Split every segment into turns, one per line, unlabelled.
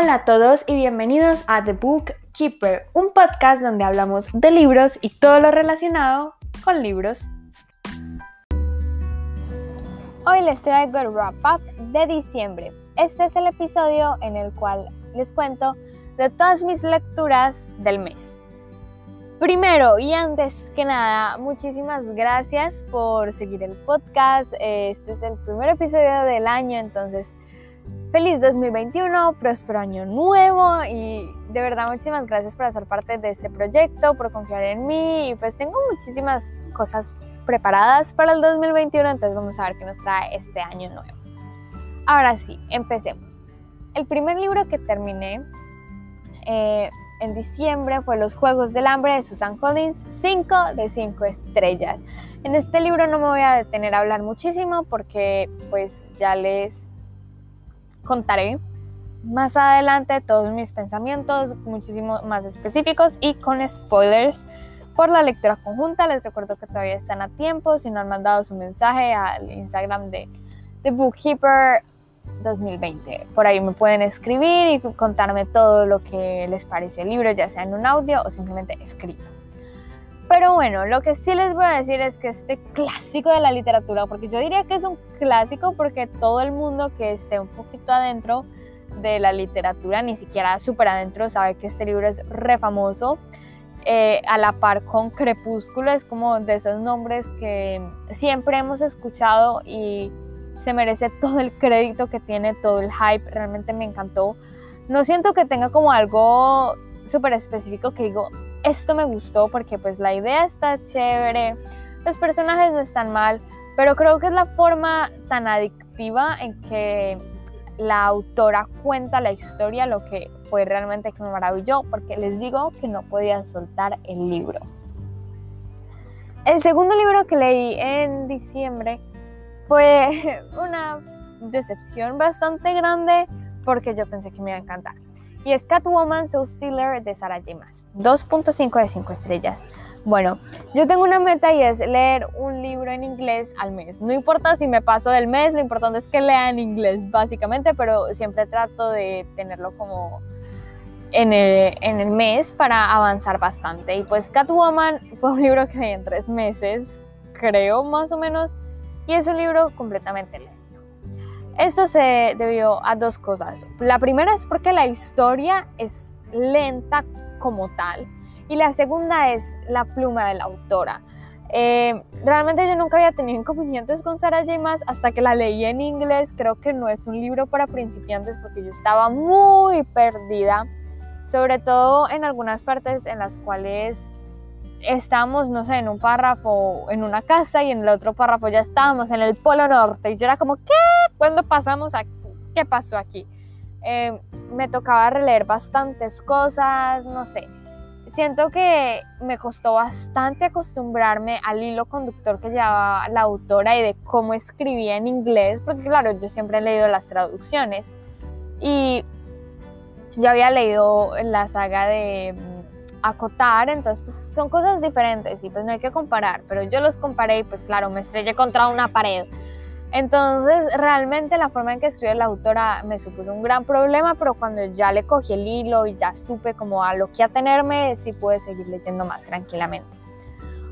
Hola a todos y bienvenidos a The Book Keeper, un podcast donde hablamos de libros y todo lo relacionado con libros. Hoy les traigo el wrap up de diciembre. Este es el episodio en el cual les cuento de todas mis lecturas del mes. Primero y antes que nada, muchísimas gracias por seguir el podcast. Este es el primer episodio del año, entonces Feliz 2021, próspero año nuevo y de verdad muchísimas gracias por hacer parte de este proyecto, por confiar en mí y pues tengo muchísimas cosas preparadas para el 2021, entonces vamos a ver qué nos trae este año nuevo. Ahora sí, empecemos. El primer libro que terminé eh, en diciembre fue Los Juegos del Hambre de Susan Collins, 5 de 5 estrellas. En este libro no me voy a detener a hablar muchísimo porque pues ya les contaré más adelante todos mis pensamientos muchísimo más específicos y con spoilers por la lectura conjunta. Les recuerdo que todavía están a tiempo. Si no han mandado su mensaje al Instagram de The Bookkeeper 2020. Por ahí me pueden escribir y contarme todo lo que les pareció el libro, ya sea en un audio o simplemente escrito. Pero bueno, lo que sí les voy a decir es que este clásico de la literatura, porque yo diría que es un clásico porque todo el mundo que esté un poquito adentro de la literatura, ni siquiera súper adentro, sabe que este libro es re famoso. Eh, a la par con Crepúsculo, es como de esos nombres que siempre hemos escuchado y se merece todo el crédito que tiene, todo el hype, realmente me encantó. No siento que tenga como algo súper específico que digo, esto me gustó porque pues la idea está chévere, los personajes no están mal, pero creo que es la forma tan adictiva en que la autora cuenta la historia lo que fue realmente que me maravilló porque les digo que no podía soltar el libro. El segundo libro que leí en diciembre fue una decepción bastante grande porque yo pensé que me iba a encantar y es Catwoman So Stiller de Sarah J. Maas. 2.5 de 5 estrellas. Bueno, yo tengo una meta y es leer un libro en inglés al mes. No importa si me paso del mes, lo importante es que lea en inglés, básicamente, pero siempre trato de tenerlo como en el, en el mes para avanzar bastante. Y pues Catwoman fue un libro que leí en tres meses, creo más o menos, y es un libro completamente lento. Esto se debió a dos cosas. La primera es porque la historia es lenta como tal. Y la segunda es la pluma de la autora. Eh, realmente yo nunca había tenido inconvenientes con Sarah J. Maas hasta que la leí en inglés. Creo que no es un libro para principiantes porque yo estaba muy perdida. Sobre todo en algunas partes en las cuales estábamos, no sé, en un párrafo en una casa y en el otro párrafo ya estábamos en el Polo Norte y yo era como, ¿qué? ¿Cuándo pasamos aquí? ¿Qué pasó aquí? Eh, me tocaba releer bastantes cosas, no sé. Siento que me costó bastante acostumbrarme al hilo conductor que llevaba la autora y de cómo escribía en inglés, porque claro, yo siempre he leído las traducciones y yo había leído la saga de acotar, entonces pues, son cosas diferentes y pues no hay que comparar, pero yo los comparé y pues claro, me estrellé contra una pared. Entonces realmente la forma en que escribe la autora me supuso un gran problema, pero cuando ya le cogí el hilo y ya supe como a lo que atenerme, sí pude seguir leyendo más tranquilamente.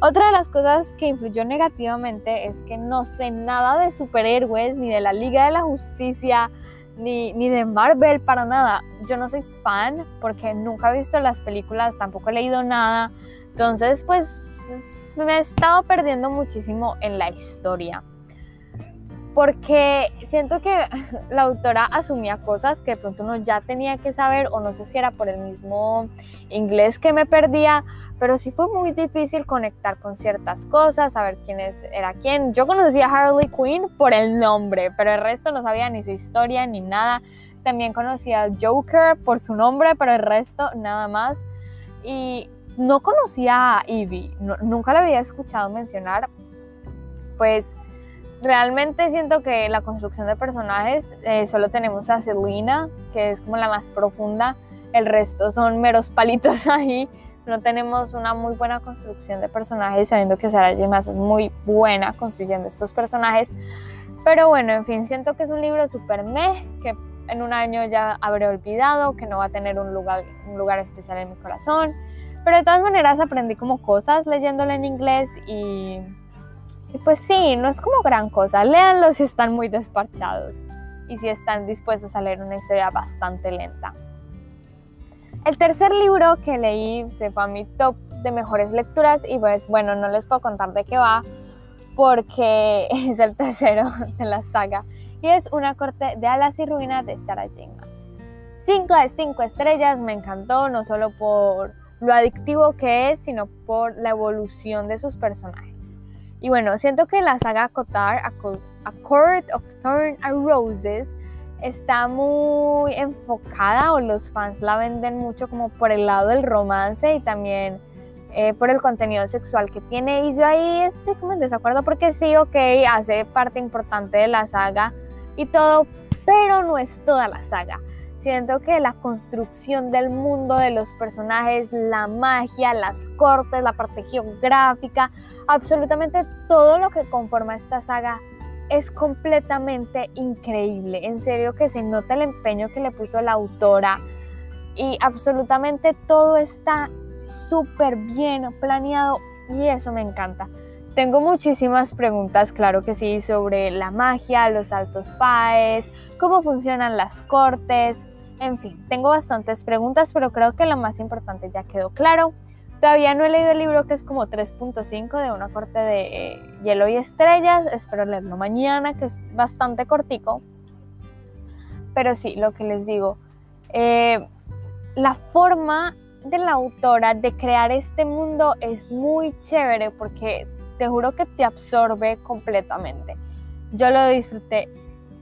Otra de las cosas que influyó negativamente es que no sé nada de superhéroes ni de la Liga de la Justicia, ni, de Marvel para nada. Yo no soy fan porque nunca he visto las películas, tampoco he leído nada. Entonces, pues me he estado perdiendo muchísimo en la historia. Porque siento que la autora asumía cosas que de pronto uno ya tenía que saber, o no sé si era por el mismo inglés que me perdía, pero sí fue muy difícil conectar con ciertas cosas, saber quién era quién. Yo conocía a Harley Quinn por el nombre, pero el resto no sabía ni su historia ni nada. También conocía a Joker por su nombre, pero el resto nada más. Y no conocía a Evie, nunca la había escuchado mencionar. Pues realmente siento que la construcción de personajes eh, solo tenemos a Selina, que es como la más profunda. El resto son meros palitos ahí no tenemos una muy buena construcción de personajes, sabiendo que Sarah J. Maas es muy buena construyendo estos personajes. Pero bueno, en fin, siento que es un libro súper meh, que en un año ya habré olvidado, que no va a tener un lugar, un lugar especial en mi corazón. Pero de todas maneras aprendí como cosas leyéndolo en inglés y, y pues sí, no es como gran cosa. Léanlo si están muy despachados y si están dispuestos a leer una historia bastante lenta. El tercer libro que leí se fue a mi top de mejores lecturas y pues bueno, no les puedo contar de qué va porque es el tercero de la saga y es Una corte de alas y ruinas de Sarah J. Maas. 5 de 5 estrellas, me encantó no solo por lo adictivo que es, sino por la evolución de sus personajes. Y bueno, siento que la saga Cotar, A, Court of Thorn and Roses, está muy enfocada o los fans la venden mucho como por el lado del romance y también eh, por el contenido sexual que tiene y yo ahí estoy como en desacuerdo porque sí, ok, hace parte importante de la saga y todo, pero no es toda la saga. Siento que la construcción del mundo de los personajes, la magia, las cortes, la parte geográfica, absolutamente todo lo que conforma esta saga es completamente increíble. En serio que se nota el empeño que le puso la autora y absolutamente todo está súper bien planeado y eso me encanta. Tengo muchísimas preguntas, claro que sí, sobre la magia, los altos faes, cómo funcionan las cortes, en fin, tengo bastantes preguntas, pero creo que lo más importante ya quedó claro. Todavía no he leído el libro que es como 3.5 de una corte de eh, hielo y estrellas. Espero leerlo mañana, que es bastante cortico. Pero sí, lo que les digo, eh, la forma de la autora de crear este mundo es muy chévere porque te juro que te absorbe completamente. Yo lo disfruté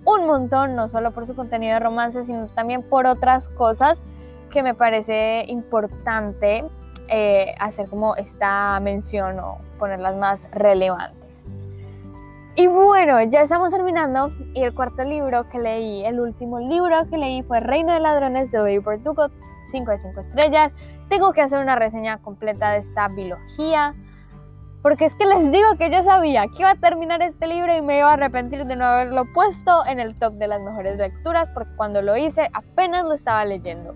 un montón, no solo por su contenido de romance, sino también por otras cosas que me parece importante eh, hacer como esta mención o ponerlas más relevantes. Y bueno, ya estamos terminando y el cuarto libro que leí, el último libro que leí fue Reino de Ladrones de Oliver Dugot, 5 de 5 estrellas. Tengo que hacer una reseña completa de esta biología, porque es que les digo que yo sabía que iba a terminar este libro y me iba a arrepentir de no haberlo puesto en el top de las mejores lecturas, porque cuando lo hice apenas lo estaba leyendo.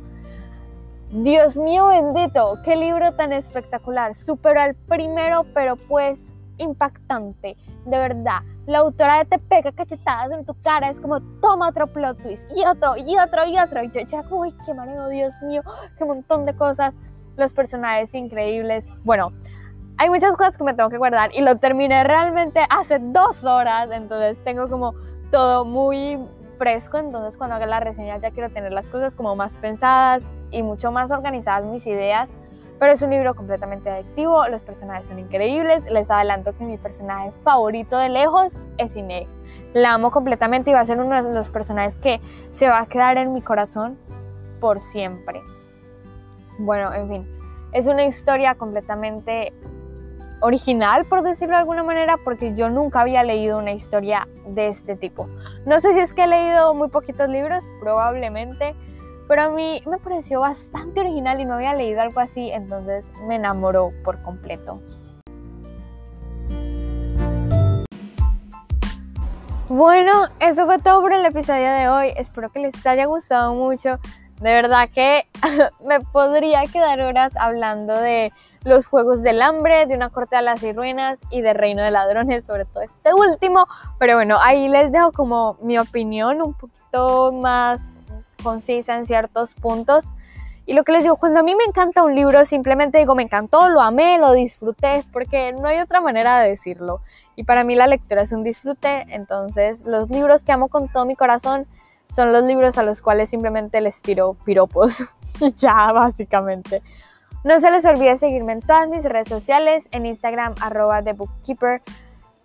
Dios mío bendito, qué libro tan espectacular. Superó al primero, pero pues impactante. De verdad, la autora de te pega cachetadas en tu cara, es como toma otro plot twist y otro y otro y otro. Y yo ya uy, qué mareo, Dios mío, qué montón de cosas. Los personajes increíbles. Bueno, hay muchas cosas que me tengo que guardar y lo terminé realmente hace dos horas, entonces tengo como todo muy entonces cuando haga la reseña ya quiero tener las cosas como más pensadas y mucho más organizadas mis ideas, pero es un libro completamente adictivo, los personajes son increíbles, les adelanto que mi personaje favorito de lejos es Ine. La amo completamente y va a ser uno de los personajes que se va a quedar en mi corazón por siempre. Bueno, en fin, es una historia completamente original, por decirlo de alguna manera, porque yo nunca había leído una historia de este tipo. No sé si es que he leído muy poquitos libros, probablemente, pero a mí me pareció bastante original y no había leído algo así, entonces me enamoró por completo. Bueno, eso fue todo por el episodio de hoy. Espero que les haya gustado mucho. De verdad que me podría quedar horas hablando de los Juegos del Hambre, de Una Corte a las y Ruinas y de Reino de Ladrones, sobre todo este último. Pero bueno, ahí les dejo como mi opinión un poquito más concisa en ciertos puntos. Y lo que les digo, cuando a mí me encanta un libro, simplemente digo, me encantó, lo amé, lo disfruté, porque no hay otra manera de decirlo. Y para mí la lectura es un disfrute, entonces los libros que amo con todo mi corazón son los libros a los cuales simplemente les tiro piropos. ya, básicamente. No se les olvide seguirme en todas mis redes sociales, en Instagram arroba The Bookkeeper.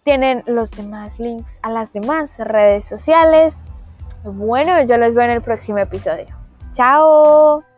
Tienen los demás links a las demás redes sociales. Bueno, yo los veo en el próximo episodio. ¡Chao!